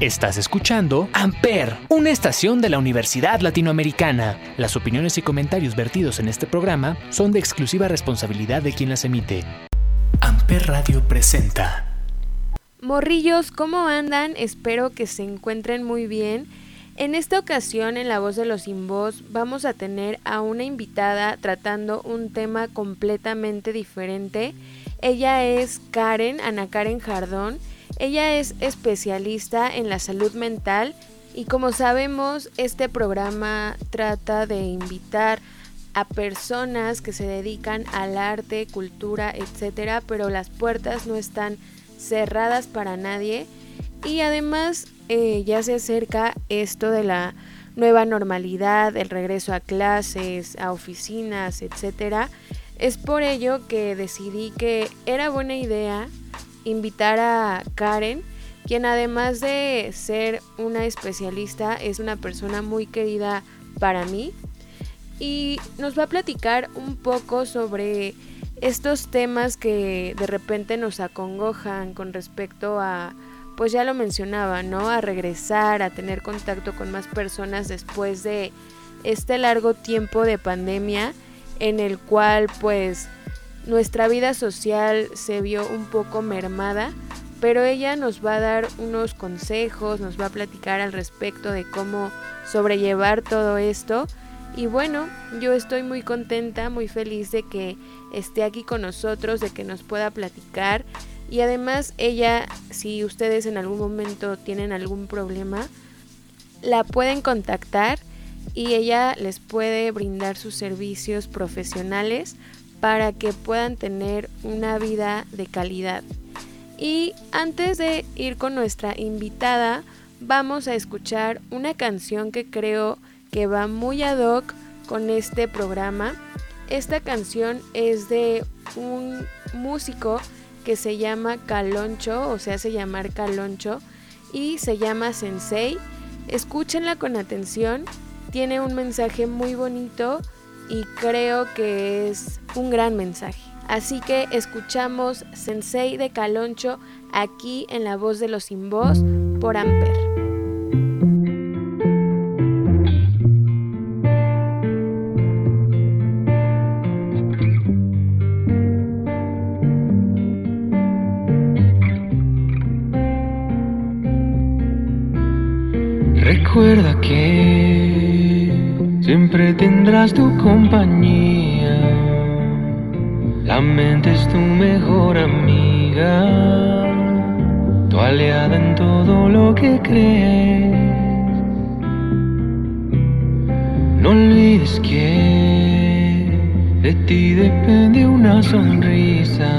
Estás escuchando Amper, una estación de la Universidad Latinoamericana. Las opiniones y comentarios vertidos en este programa son de exclusiva responsabilidad de quien las emite. Amper Radio presenta. Morrillos, ¿cómo andan? Espero que se encuentren muy bien. En esta ocasión, en La Voz de los Sin Voz, vamos a tener a una invitada tratando un tema completamente diferente. Ella es Karen, Ana Karen Jardón ella es especialista en la salud mental y como sabemos este programa trata de invitar a personas que se dedican al arte, cultura, etcétera, pero las puertas no están cerradas para nadie y además eh, ya se acerca esto de la nueva normalidad, el regreso a clases, a oficinas, etcétera. Es por ello que decidí que era buena idea invitar a Karen, quien además de ser una especialista es una persona muy querida para mí y nos va a platicar un poco sobre estos temas que de repente nos acongojan con respecto a, pues ya lo mencionaba, ¿no? A regresar, a tener contacto con más personas después de este largo tiempo de pandemia en el cual pues nuestra vida social se vio un poco mermada, pero ella nos va a dar unos consejos, nos va a platicar al respecto de cómo sobrellevar todo esto. Y bueno, yo estoy muy contenta, muy feliz de que esté aquí con nosotros, de que nos pueda platicar. Y además ella, si ustedes en algún momento tienen algún problema, la pueden contactar y ella les puede brindar sus servicios profesionales para que puedan tener una vida de calidad. Y antes de ir con nuestra invitada, vamos a escuchar una canción que creo que va muy ad hoc con este programa. Esta canción es de un músico que se llama Caloncho, o se hace llamar Caloncho, y se llama Sensei. Escúchenla con atención, tiene un mensaje muy bonito y creo que es un gran mensaje. Así que escuchamos Sensei de Caloncho aquí en La Voz de los Sin Voz por Amper. Recuerda que siempre tendrás tu compañía. Mente es tu mejor amiga, tu aliada en todo lo que crees. No olvides que de ti depende una sonrisa.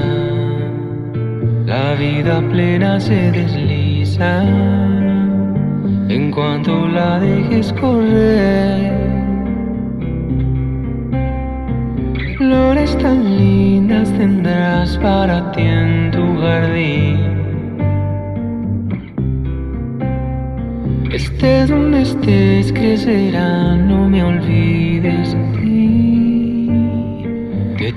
La vida plena se desliza en cuanto la dejes correr. Flores tan lindas tendrás para ti en tu jardín. Estés donde estés, crecerá, no me olvides de ti. Que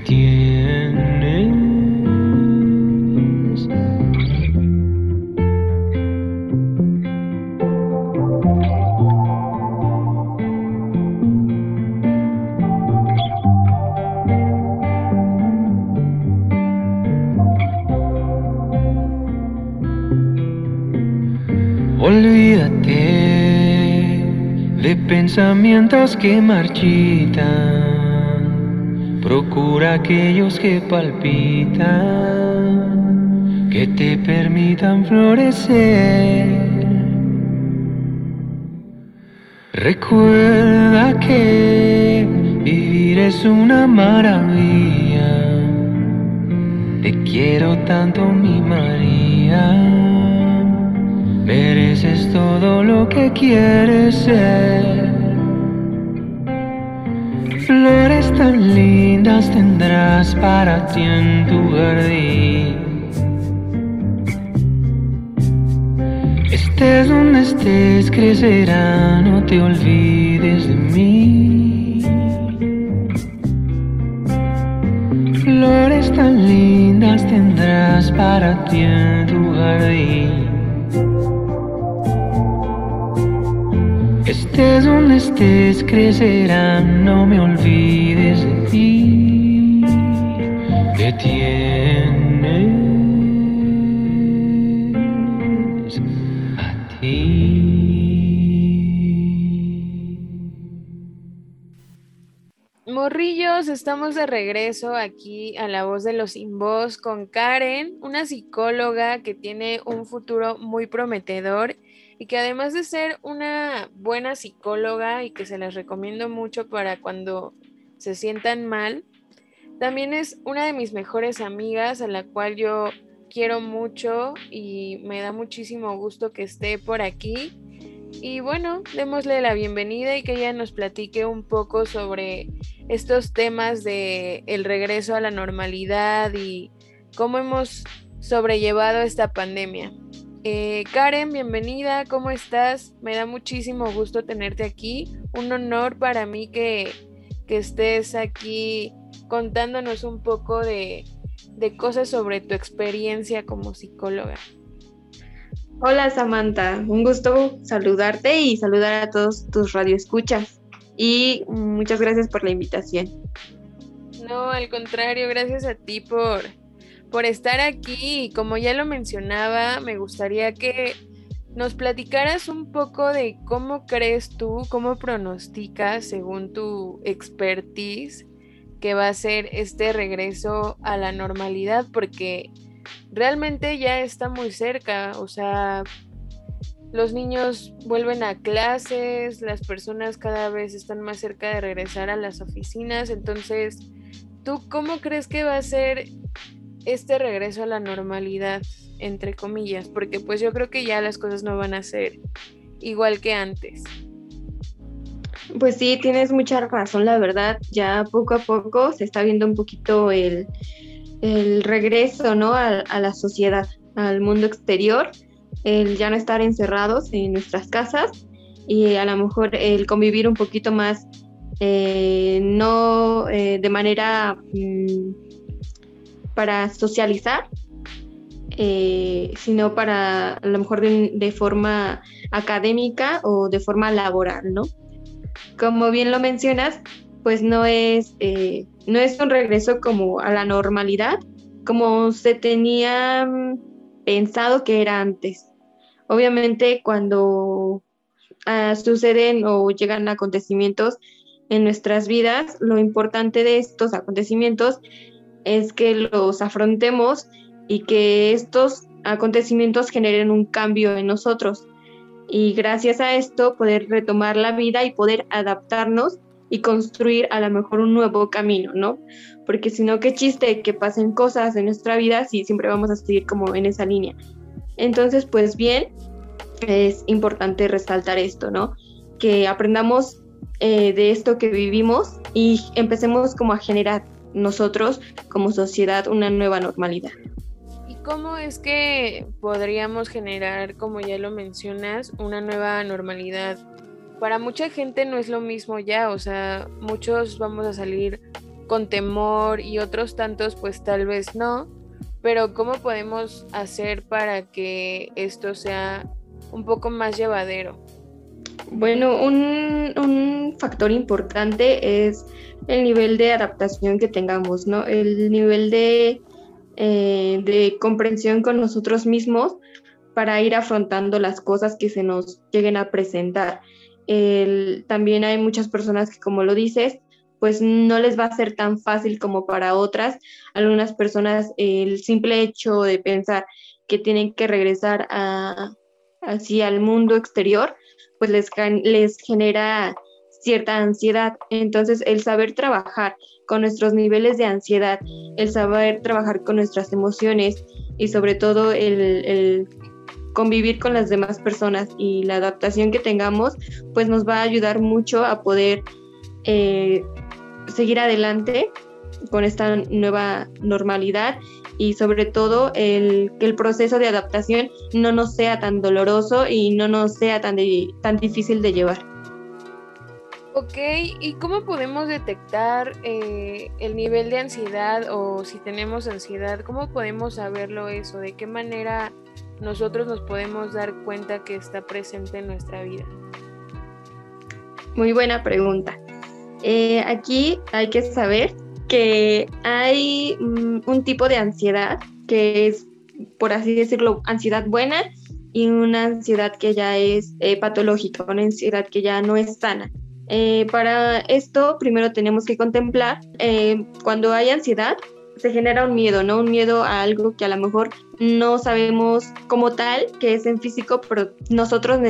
pensamientos que marchitan, procura aquellos que palpitan, que te permitan florecer. Recuerda que vivir es una maravilla. Te quiero tanto, mi María. Mereces todo lo que quieres ser. Flores tan lindas tendrás para ti en tu jardín. Estés donde estés, crecerá, no te olvides de mí. Flores tan lindas tendrás para ti en tu jardín. Estés donde estés, crecerán, no me olvides de ti. Que tienes a ti. Morrillos, estamos de regreso aquí a La Voz de los Sin Voz con Karen, una psicóloga que tiene un futuro muy prometedor y que además de ser una buena psicóloga y que se las recomiendo mucho para cuando se sientan mal, también es una de mis mejores amigas a la cual yo quiero mucho y me da muchísimo gusto que esté por aquí. Y bueno, démosle la bienvenida y que ella nos platique un poco sobre estos temas de el regreso a la normalidad y cómo hemos sobrellevado esta pandemia. Eh, Karen, bienvenida, ¿cómo estás? Me da muchísimo gusto tenerte aquí. Un honor para mí que, estés aquí contándonos un poco de, cosas sobre tu experiencia como psicóloga. Hola Samantha, un gusto saludarte y saludar a todos tus radioescuchas. Y muchas gracias por la invitación. No, al contrario, gracias a ti por, por estar aquí como ya lo mencionaba, me gustaría que nos platicaras un poco de cómo crees tú, cómo pronosticas según tu expertise que va a ser este regreso a la normalidad, porque realmente ya está muy cerca, o sea, los niños vuelven a clases, las personas cada vez están más cerca de regresar a las oficinas, entonces, ¿tú cómo crees que va a ser este regreso a la normalidad, entre comillas, porque pues yo creo que ya las cosas no van a ser igual que antes. Pues sí, tienes mucha razón, la verdad, ya poco a poco se está viendo un poquito el, regreso, ¿no? A, la sociedad, al mundo exterior, el ya no estar encerrados en nuestras casas y a lo mejor el convivir un poquito más, eh, no eh, de manera... Mm, para socializar, eh, sino para a lo mejor de, forma académica o de forma laboral, ¿no? Como bien lo mencionas, pues no es, eh, no es un regreso como a la normalidad, como se tenía mm, pensado que era antes. Obviamente cuando ah, suceden o llegan acontecimientos en nuestras vidas, lo importante de estos acontecimientos es que los afrontemos y que estos acontecimientos generen un cambio en nosotros. Y gracias a esto poder retomar la vida y poder adaptarnos y construir a lo mejor un nuevo camino, ¿no? Porque si no, qué chiste que pasen cosas en nuestra vida si siempre vamos a seguir como en esa línea. Entonces, pues bien, es importante resaltar esto, ¿no? Que aprendamos eh, de esto que vivimos y empecemos como a generar nosotros como sociedad una nueva normalidad. ¿Y cómo es que podríamos generar, como ya lo mencionas, una nueva normalidad? Para mucha gente no es lo mismo ya, o sea, muchos vamos a salir con temor y otros tantos pues tal vez no, pero ¿cómo podemos hacer para que esto sea un poco más llevadero? Bueno, un, factor importante es el nivel de adaptación que tengamos, ¿no? El nivel de, eh, de comprensión con nosotros mismos para ir afrontando las cosas que se nos lleguen a presentar. también hay muchas personas que, como lo dices, pues no les va a ser tan fácil como para otras. Algunas personas el simple hecho de pensar que tienen que regresar a, hacia el mundo exterior, pues les, les genera cierta ansiedad. Entonces, el saber trabajar con nuestros niveles de ansiedad, el saber trabajar con nuestras emociones y sobre todo el, convivir con las demás personas y la adaptación que tengamos, pues nos va a ayudar mucho a poder eh, seguir adelante con esta nueva normalidad y sobre todo el, que el proceso de adaptación no nos sea tan doloroso y no nos sea tan, tan difícil de llevar. Ok, ¿y cómo podemos detectar eh, el nivel de ansiedad o si tenemos ansiedad? ¿Cómo podemos saberlo eso? ¿De qué manera nosotros nos podemos dar cuenta que está presente en nuestra vida? Muy buena pregunta. Eh, aquí hay que saber que hay mm, un tipo de ansiedad que es, por así decirlo, ansiedad buena y una ansiedad que ya es eh, patológica, una ansiedad que ya no es sana. Eh, para esto, primero tenemos que contemplar cuando hay ansiedad, se genera un miedo, ¿no? Un miedo a algo que a lo mejor no sabemos como tal que es en físico, pero nosotros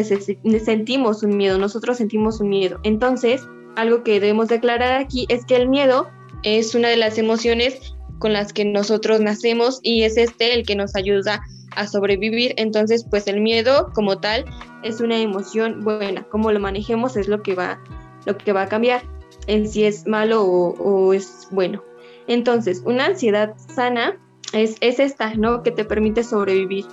sentimos un miedo, nosotros sentimos un miedo. Entonces, algo que debemos declarar aquí es que el miedo es una de las emociones con las que nosotros nacemos y es este el que nos ayuda a sobrevivir. Entonces, pues el miedo como tal es una emoción buena. Cómo lo manejemos es lo que va, lo que va a cambiar en si es malo o, o es bueno. Entonces, una ansiedad sana es, es esta, ¿no? Que te permite sobrevivir,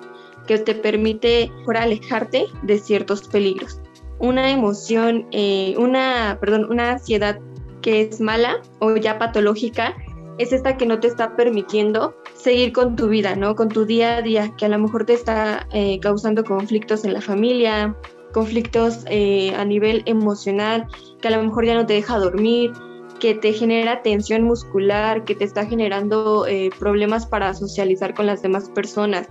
que te permite por alejarte de ciertos peligros. Una emoción, eh, una, perdón, una ansiedad que es mala o ya patológica es esta que no te está permitiendo seguir con tu vida, ¿no? Con tu día a día, que a lo mejor te está eh, causando conflictos en la familia, conflictos eh, a nivel emocional, que a lo mejor ya no te deja dormir, que te genera tensión muscular, que te está generando eh, problemas para socializar con las demás personas,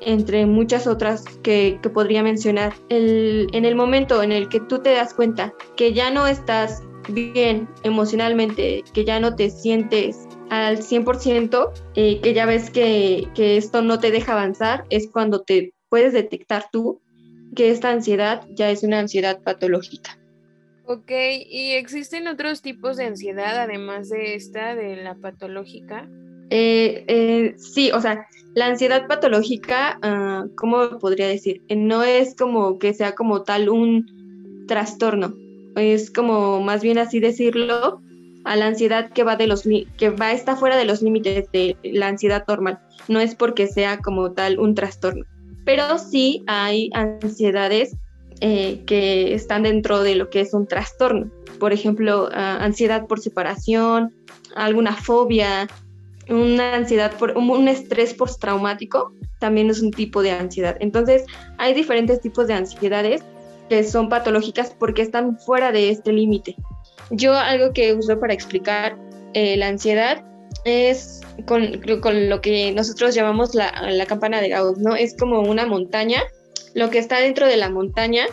entre muchas otras que, podría mencionar. en el momento en el que tú te das cuenta que ya no estás bien emocionalmente, que ya no te sientes al 100%, eh, que ya ves que, que esto no te deja avanzar, es cuando te puedes detectar tú que esta ansiedad ya es una ansiedad patológica. Ok, ¿y existen otros tipos de ansiedad además de esta, de la patológica? Eh, eh, sí, o sea, la ansiedad patológica, uh, ¿cómo podría decir? Eh, no es como que sea como tal un trastorno, es como más bien así decirlo, a la ansiedad que va de los que va está fuera de los límites de la ansiedad normal. No es porque sea como tal un trastorno, pero sí hay ansiedades eh, que están dentro de lo que es un trastorno. Por ejemplo, ah, ansiedad por separación, alguna fobia, una ansiedad por un estrés postraumático también es un tipo de ansiedad. Entonces, hay diferentes tipos de ansiedades que son patológicas porque están fuera de este límite. Yo algo que uso para explicar eh, la ansiedad es con, con, lo que nosotros llamamos la, la campana de Gauss, ¿no? Es como una montaña lo que está dentro de la montaña,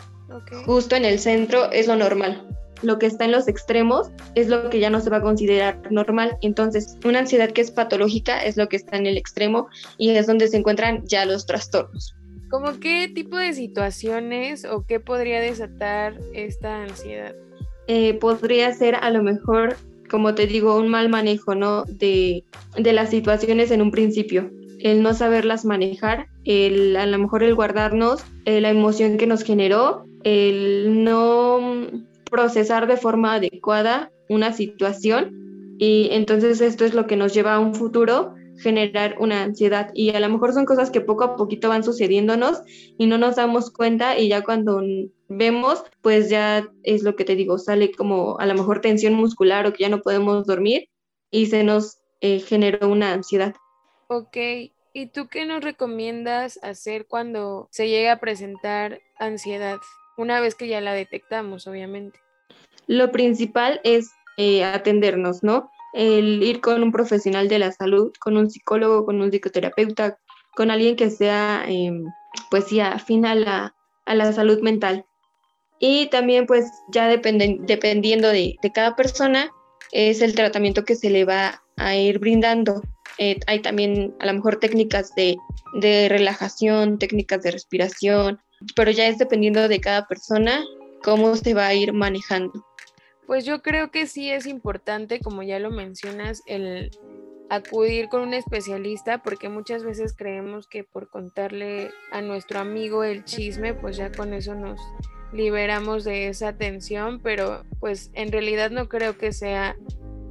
justo en el centro, es lo normal. Lo que está en los extremos es lo que ya no se va a considerar normal. Entonces, una ansiedad que es patológica es lo que está en el extremo y es donde se encuentran ya los trastornos. ¿Cómo qué tipo de situaciones o qué podría desatar esta ansiedad? Eh, podría ser a lo mejor, como te digo, un mal manejo, ¿no? De, de las situaciones en un principio el no saberlas manejar, el, a lo mejor el guardarnos eh, la emoción que nos generó, el no procesar de forma adecuada una situación y entonces esto es lo que nos lleva a un futuro generar una ansiedad y a lo mejor son cosas que poco a poquito van sucediéndonos y no nos damos cuenta y ya cuando vemos pues ya es lo que te digo sale como a lo mejor tensión muscular o que ya no podemos dormir y se nos eh, generó una ansiedad. Ok, ¿y tú qué nos recomiendas hacer cuando se llega a presentar ansiedad? Una vez que ya la detectamos, obviamente. Lo principal es eh, atendernos, ¿no? El ir con un profesional de la salud, con un psicólogo, con un psicoterapeuta, con alguien que sea, em, pues sí, afín a la, a la salud mental. Y también, pues ya dependiendo de, de cada persona, es el tratamiento que se le va a ir brindando. Eh, hay también a lo mejor técnicas de, relajación, técnicas de respiración, pero ya es dependiendo de cada persona cómo se va a ir manejando. Pues yo creo que sí es importante, como ya lo mencionas, el acudir con un especialista porque muchas veces creemos que por contarle a nuestro amigo el chisme, pues ya con eso nos liberamos de esa tensión, pero pues en realidad no creo que sea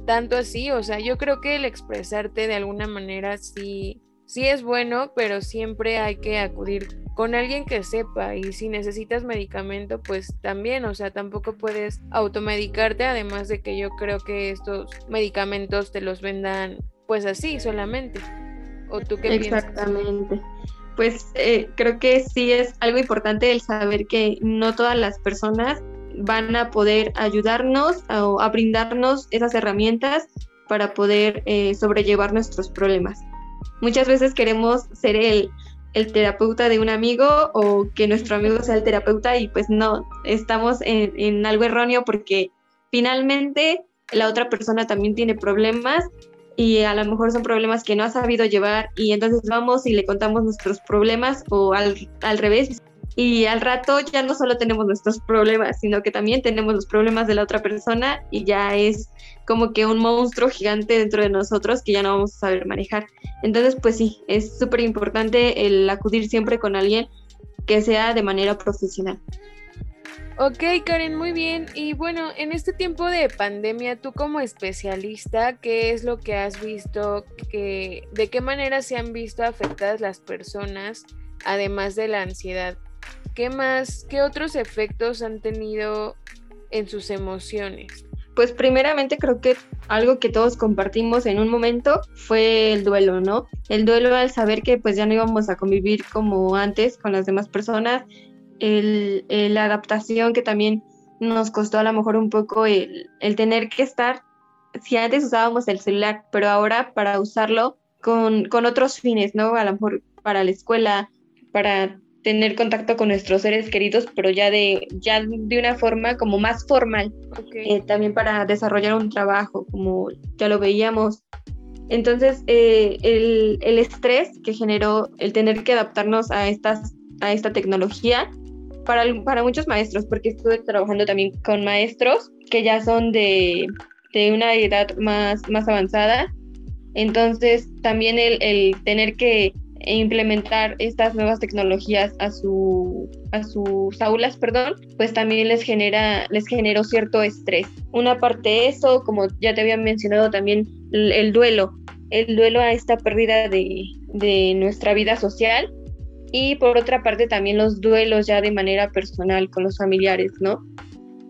tanto así, o sea, yo creo que el expresarte de alguna manera sí, sí es bueno, pero siempre hay que acudir con alguien que sepa y si necesitas medicamento, pues también, o sea, tampoco puedes automedicarte, además de que yo creo que estos medicamentos te los vendan pues así solamente. ¿O tú qué Exactamente. Pues eh, creo que sí es algo importante el saber que no todas las personas van a poder ayudarnos a, a brindarnos esas herramientas para poder eh, sobrellevar nuestros problemas. Muchas veces queremos ser el, el terapeuta de un amigo o que nuestro amigo sea el terapeuta y pues no, estamos en, algo erróneo porque finalmente la otra persona también tiene problemas y a lo mejor son problemas que no ha sabido llevar y entonces vamos y le contamos nuestros problemas o al, al revés, y al rato ya no solo tenemos nuestros problemas, sino que también tenemos los problemas de la otra persona y ya es como que un monstruo gigante dentro de nosotros que ya no vamos a saber manejar. Entonces, pues sí, es súper importante el acudir siempre con alguien que sea de manera profesional. Ok, Karen, muy bien. Y bueno, en este tiempo de pandemia, tú como especialista, ¿qué es lo que has visto? Que, ¿De qué manera se han visto afectadas las personas, además de la ansiedad? ¿Qué más, qué otros efectos han tenido en sus emociones? Pues primeramente creo que algo que todos compartimos en un momento fue el duelo, ¿no? El duelo al saber que pues ya no íbamos a convivir como antes con las demás personas, el, la adaptación que también nos costó a lo mejor un poco el, el tener que estar, si antes usábamos el celular, pero ahora para usarlo con, con otros fines, ¿no? A lo mejor para la escuela, para tener contacto con nuestros seres queridos, pero ya de, ya de una forma como más formal, eh, también para desarrollar un trabajo, como ya lo veíamos. Entonces, eh, el, el, estrés que generó el tener que adaptarnos a, estas, a esta tecnología, para, para muchos maestros, porque estuve trabajando también con maestros que ya son de, de una edad más, más avanzada, entonces también el, el tener que e implementar estas nuevas tecnologías a, su, a sus aulas, perdón, pues también les genera, les generó cierto estrés. Una parte de eso, como ya te había mencionado también, el, duelo, el duelo a esta pérdida de, de nuestra vida social y por otra parte también los duelos ya de manera personal con los familiares, ¿no?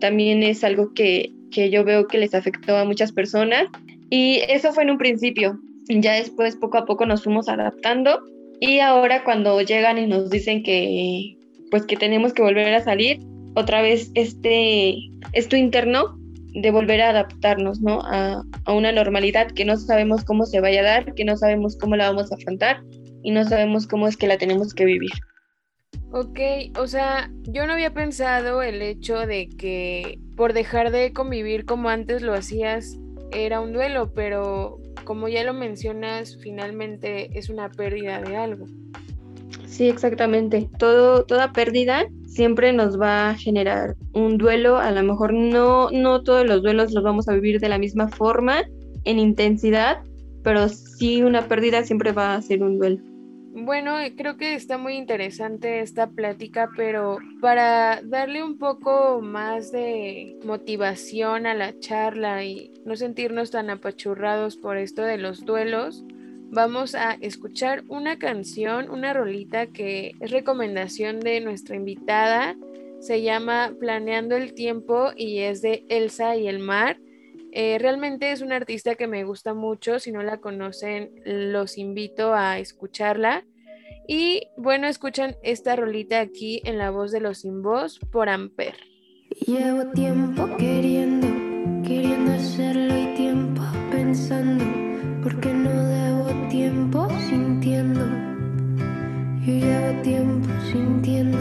También es algo que, que yo veo que les afectó a muchas personas y eso fue en un principio. Ya después poco a poco nos fuimos adaptando y ahora cuando llegan y nos dicen que pues que tenemos que volver a salir, otra vez este esto interno de volver a adaptarnos, ¿no? A, a, una normalidad que no sabemos cómo se vaya a dar, que no sabemos cómo la vamos a afrontar y no sabemos cómo es que la tenemos que vivir. Ok, o sea, yo no había pensado el hecho de que por dejar de convivir como antes lo hacías era un duelo, pero como ya lo mencionas, finalmente es una pérdida de algo. Sí, exactamente. Todo, toda pérdida siempre nos va a generar un duelo. A lo mejor no, no todos los duelos los vamos a vivir de la misma forma, en intensidad, pero sí una pérdida siempre va a ser un duelo. Bueno, eh, creo que está muy interesante esta plática, pero para darle un poco más de motivación a la charla y no sentirnos tan apachurrados por esto de los duelos, vamos a escuchar una canción, una rolita que es recomendación de nuestra invitada. Se llama Planeando el Tiempo y es de Elsa y el Mar. Eh, realmente es una artista que me gusta mucho, si no la conocen los invito a escucharla. Y bueno, escuchan esta rolita aquí en la voz de los sin voz por Amper. Llevo tiempo queriendo, queriendo hacerlo y tiempo pensando, porque no debo tiempo sintiendo. Yo llevo tiempo sintiendo,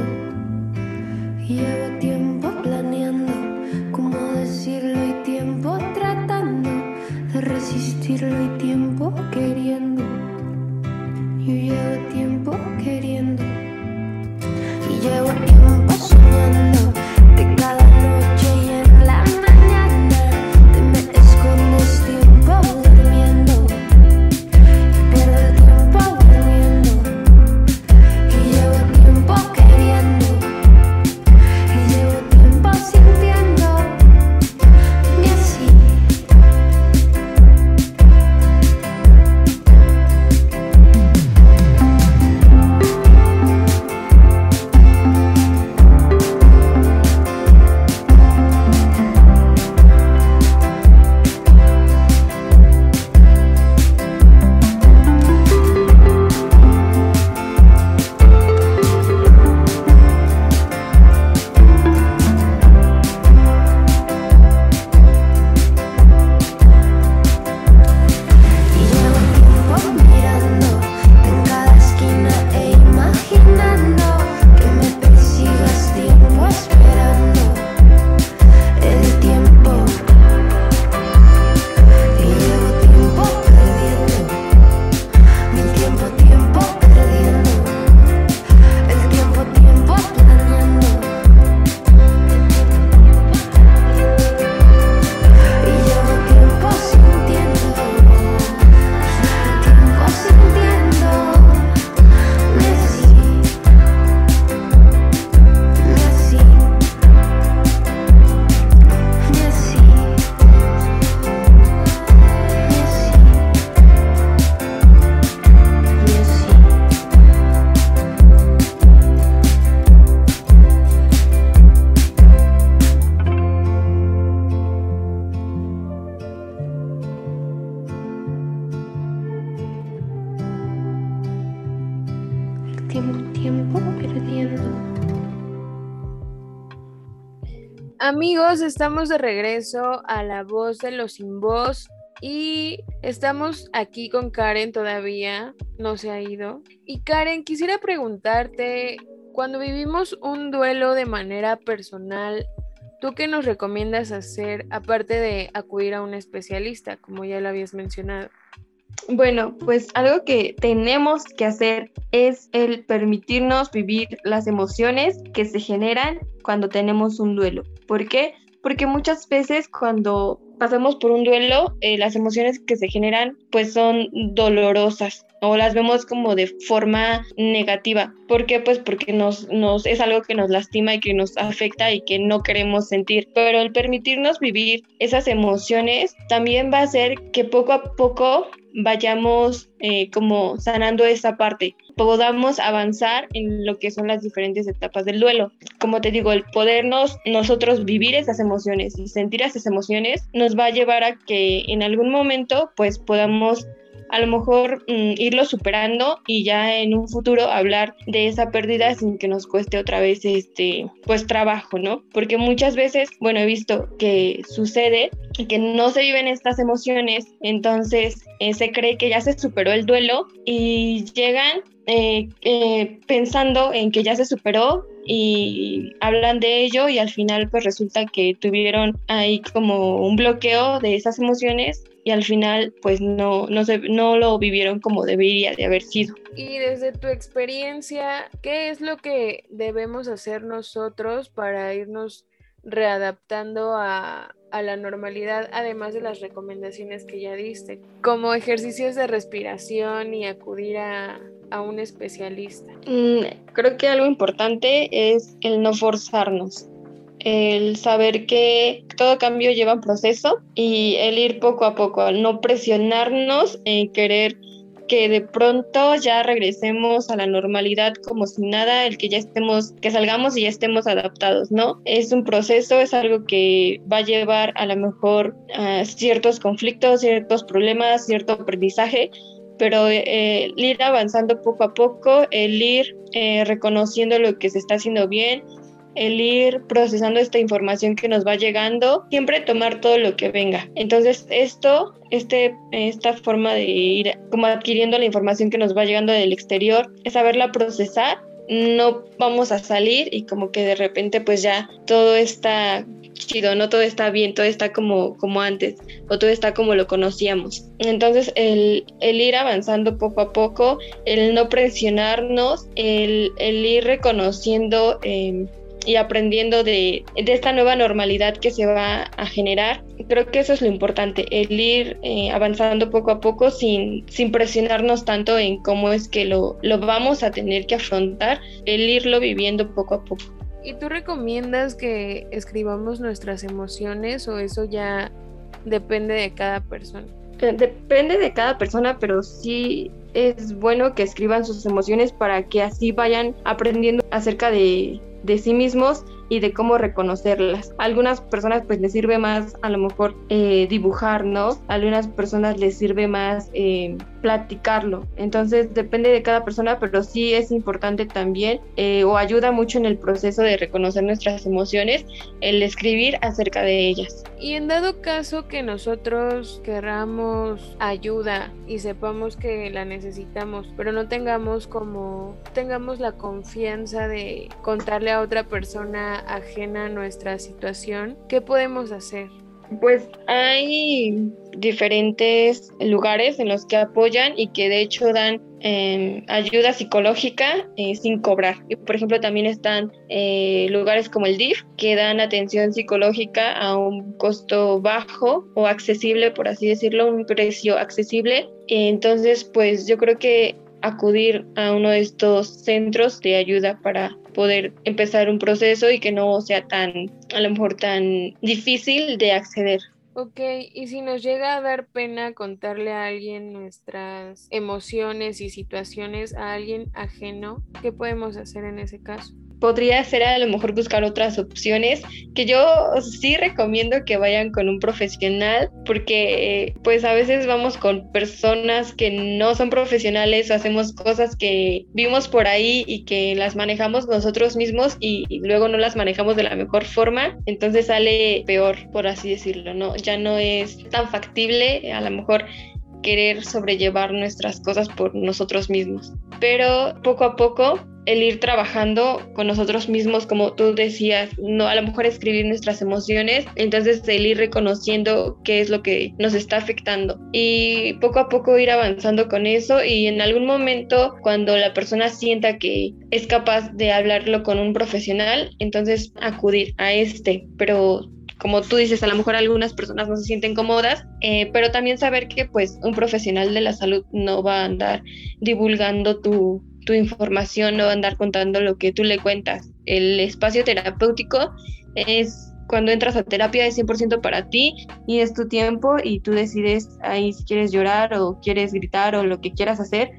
llevo tiempo planeando cómo decirlo y tiempo tratando de resistirlo y tiempo queriendo. Yo llevo tiempo queriendo. Y llevo tiempo soñando Estamos de regreso a La Voz de los Sin Voz y estamos aquí con Karen todavía, no se ha ido. Y Karen, quisiera preguntarte, cuando vivimos un duelo de manera personal, ¿tú qué nos recomiendas hacer aparte de acudir a un especialista, como ya lo habías mencionado? Bueno, pues algo que tenemos que hacer es el permitirnos vivir las emociones que se generan cuando tenemos un duelo. ¿Por qué? Porque muchas veces cuando pasamos por un duelo, eh, las emociones que se generan pues son dolorosas o las vemos como de forma negativa. ¿Por qué? Pues porque nos, nos es algo que nos lastima y que nos afecta y que no queremos sentir. Pero el permitirnos vivir esas emociones también va a hacer que poco a poco vayamos eh, como sanando esa parte, podamos avanzar en lo que son las diferentes etapas del duelo. Como te digo, el podernos nosotros vivir esas emociones y sentir esas emociones nos va a llevar a que en algún momento pues podamos a lo mejor mm, irlo superando y ya en un futuro hablar de esa pérdida sin que nos cueste otra vez este pues trabajo, ¿no? Porque muchas veces, bueno, he visto que sucede que no se viven estas emociones, entonces eh, se cree que ya se superó el duelo y llegan eh, eh, pensando en que ya se superó y hablan de ello y al final pues resulta que tuvieron ahí como un bloqueo de esas emociones y al final pues no, no, se, no lo vivieron como debería de haber sido. Y desde tu experiencia, ¿qué es lo que debemos hacer nosotros para irnos readaptando a, a la normalidad, además de las recomendaciones que ya diste, como ejercicios de respiración y acudir a, a un especialista? Mm, creo que algo importante es el no forzarnos, el saber que todo cambio lleva un proceso y el ir poco a poco, no presionarnos en querer que de pronto ya regresemos a la normalidad como si nada, el que ya estemos, que salgamos y ya estemos adaptados, ¿no? Es un proceso, es algo que va a llevar a lo mejor a ciertos conflictos, ciertos problemas, cierto aprendizaje, pero eh, el ir avanzando poco a poco, el ir eh, reconociendo lo que se está haciendo bien, el ir procesando esta información que nos va llegando, siempre tomar todo lo que venga. Entonces esto, este, esta forma de ir como adquiriendo la información que nos va llegando del exterior, es saberla procesar no vamos a salir y como que de repente pues ya todo está chido, no todo está bien, todo está como, como antes o todo está como lo conocíamos. Entonces el, el ir avanzando poco a poco, el no presionarnos, el, el ir reconociendo eh, y aprendiendo de, de, esta nueva normalidad que se va a generar. Creo que eso es lo importante, el ir eh, avanzando poco a poco sin, sin presionarnos tanto en cómo es que lo, lo vamos a tener que afrontar, el irlo viviendo poco a poco. ¿Y tú recomiendas que escribamos nuestras emociones o eso ya depende de cada persona? Eh, depende de cada persona, pero sí es bueno que escriban sus emociones para que así vayan aprendiendo acerca de, de sí mismos y de cómo reconocerlas. A algunas personas pues les sirve más a lo mejor eh, dibujar, ¿no? A algunas personas les sirve más eh, platicarlo. Entonces depende de cada persona, pero sí es importante también eh, o ayuda mucho en el proceso de reconocer nuestras emociones el escribir acerca de ellas. Y en dado caso que nosotros queramos ayuda y sepamos que la necesitamos, pero no tengamos como tengamos la confianza de contarle a otra persona ajena nuestra situación, ¿qué podemos hacer? Pues hay diferentes lugares en los que apoyan y que de hecho dan em, ayuda psicológica eh, sin cobrar. Y por ejemplo también están eh, lugares como el DIF que dan atención psicológica a un costo bajo o accesible, por así decirlo, un precio accesible. Entonces pues yo creo que acudir a uno de estos centros de ayuda para poder empezar un proceso y que no sea tan, a lo mejor tan difícil de acceder. Ok, y si nos llega a dar pena contarle a alguien nuestras emociones y situaciones a alguien ajeno, ¿qué podemos hacer en ese caso? Podría ser a lo mejor buscar otras opciones que yo sí recomiendo que vayan con un profesional porque pues a veces vamos con personas que no son profesionales o hacemos cosas que vimos por ahí y que las manejamos nosotros mismos y, luego no las manejamos de la mejor forma, entonces sale peor, por así decirlo, ¿no? Ya no es tan factible a lo mejor querer sobrellevar nuestras cosas por nosotros mismos. Pero poco a poco el ir trabajando con nosotros mismos, como tú decías, no a lo mejor escribir nuestras emociones, entonces el ir reconociendo qué es lo que nos está afectando y poco a poco ir avanzando con eso y en algún momento cuando la persona sienta que es capaz de hablarlo con un profesional, entonces acudir a este, pero como tú dices, a lo mejor algunas personas no se sienten cómodas, eh, pero también saber que pues un profesional de la salud no va a andar divulgando tu, tu información, no va a andar contando lo que tú le cuentas. El espacio terapéutico es cuando entras a terapia es 100% para ti y es tu tiempo y tú decides ahí si quieres llorar o quieres gritar o lo que quieras hacer,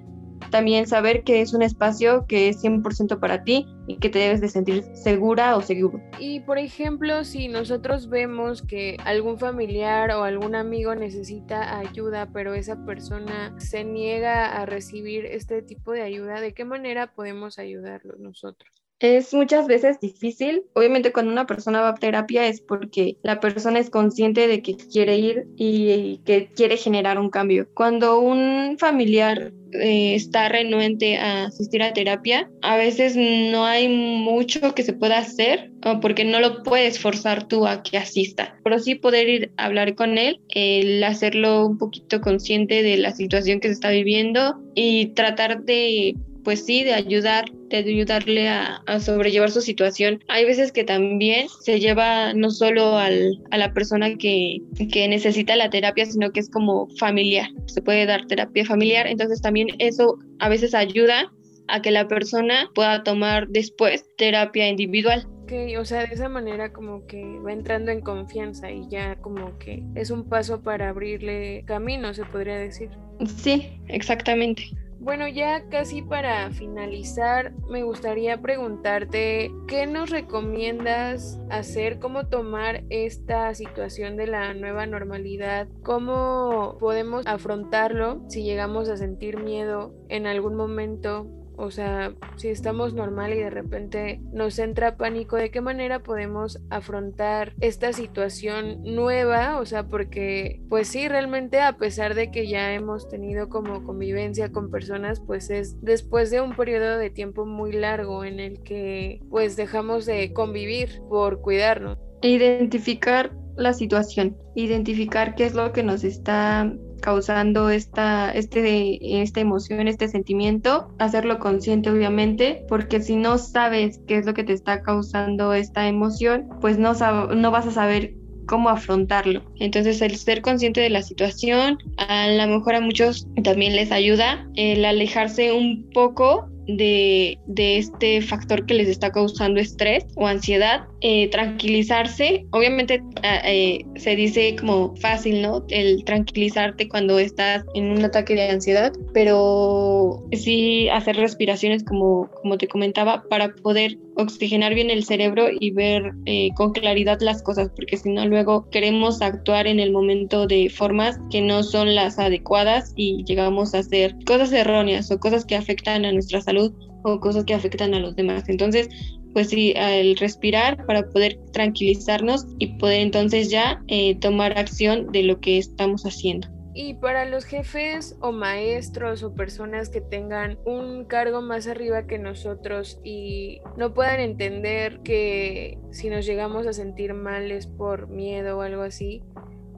también saber que es un espacio que es 100% para ti y que te debes de sentir segura o seguro. Y por ejemplo, si nosotros vemos que algún familiar o algún amigo necesita ayuda, pero esa persona se niega a recibir este tipo de ayuda, ¿de qué manera podemos ayudarlo nosotros? Es muchas veces difícil. Obviamente cuando una persona va a terapia es porque la persona es consciente de que quiere ir y que quiere generar un cambio. Cuando un familiar eh, está renuente a asistir a terapia, a veces no hay mucho que se pueda hacer porque no lo puedes forzar tú a que asista, pero sí poder ir a hablar con él, el hacerlo un poquito consciente de la situación que se está viviendo y tratar de pues sí, de ayudar, de ayudarle a, sobrellevar su situación. Hay veces que también se lleva no solo al, a la persona que, que necesita la terapia, sino que es como familiar. Se puede dar terapia familiar, entonces también eso a veces ayuda a que la persona pueda tomar después terapia individual. Ok, o sea, de esa manera como que va entrando en confianza y ya como que es un paso para abrirle camino, se podría decir. Sí, exactamente. Bueno, ya casi para finalizar, me gustaría preguntarte, ¿qué nos recomiendas hacer? ¿Cómo tomar esta situación de la nueva normalidad? ¿Cómo podemos afrontarlo si llegamos a sentir miedo en algún momento? O sea, si estamos normal y de repente nos entra pánico, ¿de qué manera podemos afrontar esta situación nueva? O sea, porque pues sí, realmente a pesar de que ya hemos tenido como convivencia con personas, pues es después de un periodo de tiempo muy largo en el que pues dejamos de convivir por cuidarnos. Identificar la situación, identificar qué es lo que nos está causando esta, este, esta emoción, este sentimiento, hacerlo consciente obviamente, porque si no sabes qué es lo que te está causando esta emoción, pues no, no vas a saber cómo afrontarlo. Entonces el ser consciente de la situación, a lo mejor a muchos también les ayuda el alejarse un poco de, este factor que les está causando estrés o ansiedad, eh, tranquilizarse. Obviamente ah, eh, se dice como fácil, ¿no? El tranquilizarte cuando estás en un ataque de ansiedad, pero sí hacer respiraciones como, como te comentaba para poder oxigenar bien el cerebro y ver eh, con claridad las cosas, porque si no luego queremos actuar en el momento de formas que no son las adecuadas y llegamos a hacer cosas erróneas o cosas que afectan a nuestra salud o cosas que afectan a los demás. Entonces, pues sí, el respirar para poder tranquilizarnos y poder entonces ya eh, tomar acción de lo que estamos haciendo. Y para los jefes o maestros o personas que tengan un cargo más arriba que nosotros y no puedan entender que si nos llegamos a sentir mal es por miedo o algo así,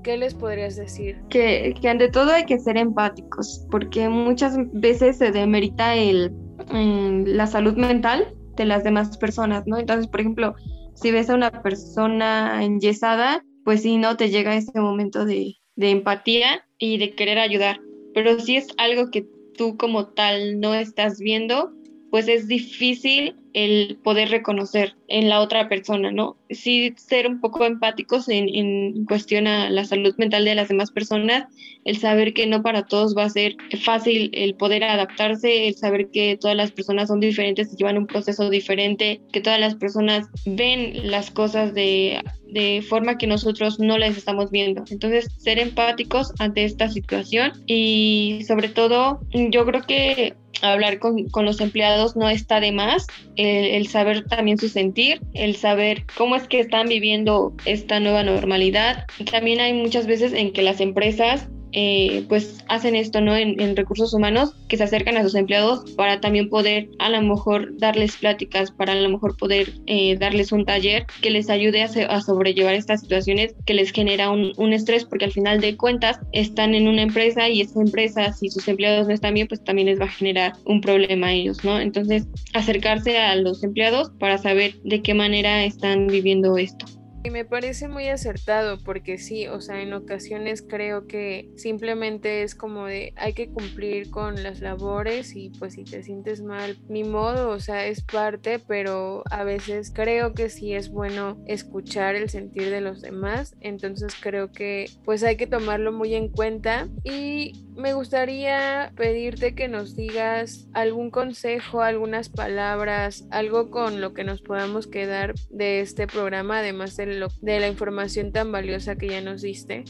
¿qué les podrías decir? Que, que ante todo hay que ser empáticos, porque muchas veces se demerita el, la salud mental de las demás personas, ¿no? Entonces, por ejemplo, si ves a una persona enyesada, pues sí, no te llega ese momento de, de empatía y de querer ayudar. Pero si es algo que tú como tal no estás viendo, pues es difícil el poder reconocer en la otra persona, ¿no? Sí ser un poco empáticos en, en cuestión la salud mental de las demás personas, el saber que no para todos va a ser fácil el poder adaptarse, el saber que todas las personas son diferentes y llevan un proceso diferente, que todas las personas ven las cosas de de forma que nosotros no las estamos viendo. Entonces, ser empáticos ante esta situación y sobre todo, yo creo que hablar con, con, los empleados no está de más, el, el, saber también su sentir, el saber cómo es que están viviendo esta nueva normalidad. También hay muchas veces en que las empresas eh, pues hacen esto, ¿no? En, recursos humanos, que se acercan a sus empleados para también poder a lo mejor darles pláticas, para a lo mejor poder eh, darles un taller que les ayude a, sobrellevar estas situaciones que les genera un, un, estrés, porque al final de cuentas están en una empresa y esa empresa, si sus empleados no están bien, pues también les va a generar un problema a ellos, ¿no? Entonces, acercarse a los empleados para saber de qué manera están viviendo esto. Y me parece muy acertado porque sí, o sea, en ocasiones creo que simplemente es como de hay que cumplir con las labores y pues si te sientes mal, ni modo, o sea, es parte, pero a veces creo que sí es bueno escuchar el sentir de los demás, entonces creo que pues hay que tomarlo muy en cuenta. Y me gustaría pedirte que nos digas algún consejo, algunas palabras, algo con lo que nos podamos quedar de este programa, además de la información tan valiosa que ya nos diste?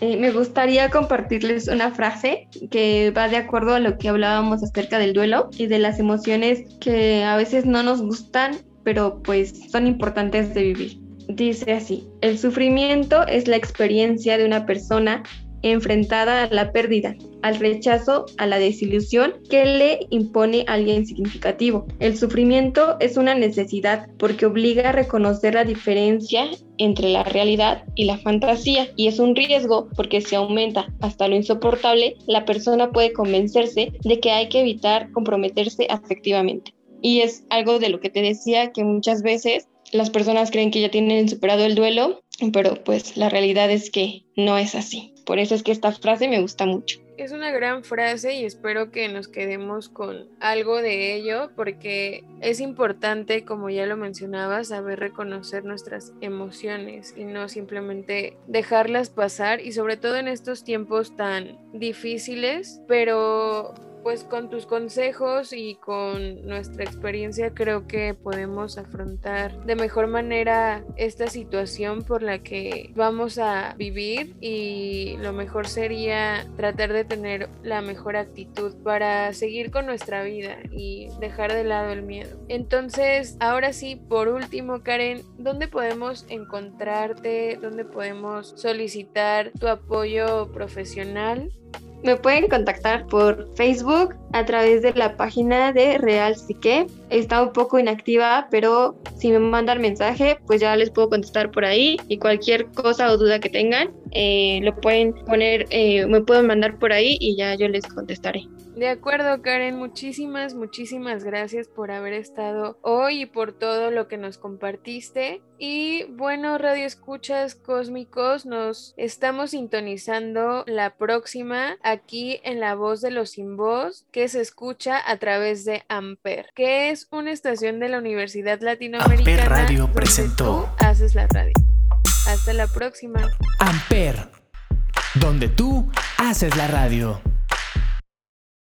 Eh, me gustaría compartirles una frase que va de acuerdo a lo que hablábamos acerca del duelo y de las emociones que a veces no nos gustan, pero pues son importantes de vivir. Dice así, el sufrimiento es la experiencia de una persona enfrentada a la pérdida, al rechazo, a la desilusión que le impone alguien significativo. El sufrimiento es una necesidad porque obliga a reconocer la diferencia entre la realidad y la fantasía y es un riesgo porque si aumenta hasta lo insoportable, la persona puede convencerse de que hay que evitar comprometerse afectivamente. Y es algo de lo que te decía que muchas veces las personas creen que ya tienen superado el duelo, pero pues la realidad es que no es así. Por eso es que esta frase me gusta mucho. Es una gran frase y espero que nos quedemos con algo de ello porque es importante, como ya lo mencionaba, saber reconocer nuestras emociones y no simplemente dejarlas pasar y sobre todo en estos tiempos tan difíciles, pero pues con tus consejos y con nuestra experiencia creo que podemos afrontar de mejor manera esta situación por la que vamos a vivir y lo mejor sería tratar de tener la mejor actitud para seguir con nuestra vida y dejar de lado el miedo. Entonces, ahora sí, por último, Karen, ¿dónde podemos encontrarte? ¿Dónde podemos solicitar tu apoyo profesional? Me pueden contactar por Facebook a través de la página de Real Psique. Está un poco inactiva, pero si me mandan mensaje, pues ya les puedo contestar por ahí y cualquier cosa o duda que tengan, eh, lo pueden poner, eh, me pueden mandar por ahí y ya yo les contestaré. De acuerdo, Karen, muchísimas, muchísimas gracias por haber estado hoy y por todo lo que nos compartiste. Y bueno, Radio Escuchas Cósmicos, nos estamos sintonizando la próxima aquí en La Voz de los Sin Voz, que se escucha a través de Amper, que es una estación de la Universidad Latinoamericana. Amper Radio presentó. haces la radio. Hasta la próxima. Amper, donde tú haces la radio.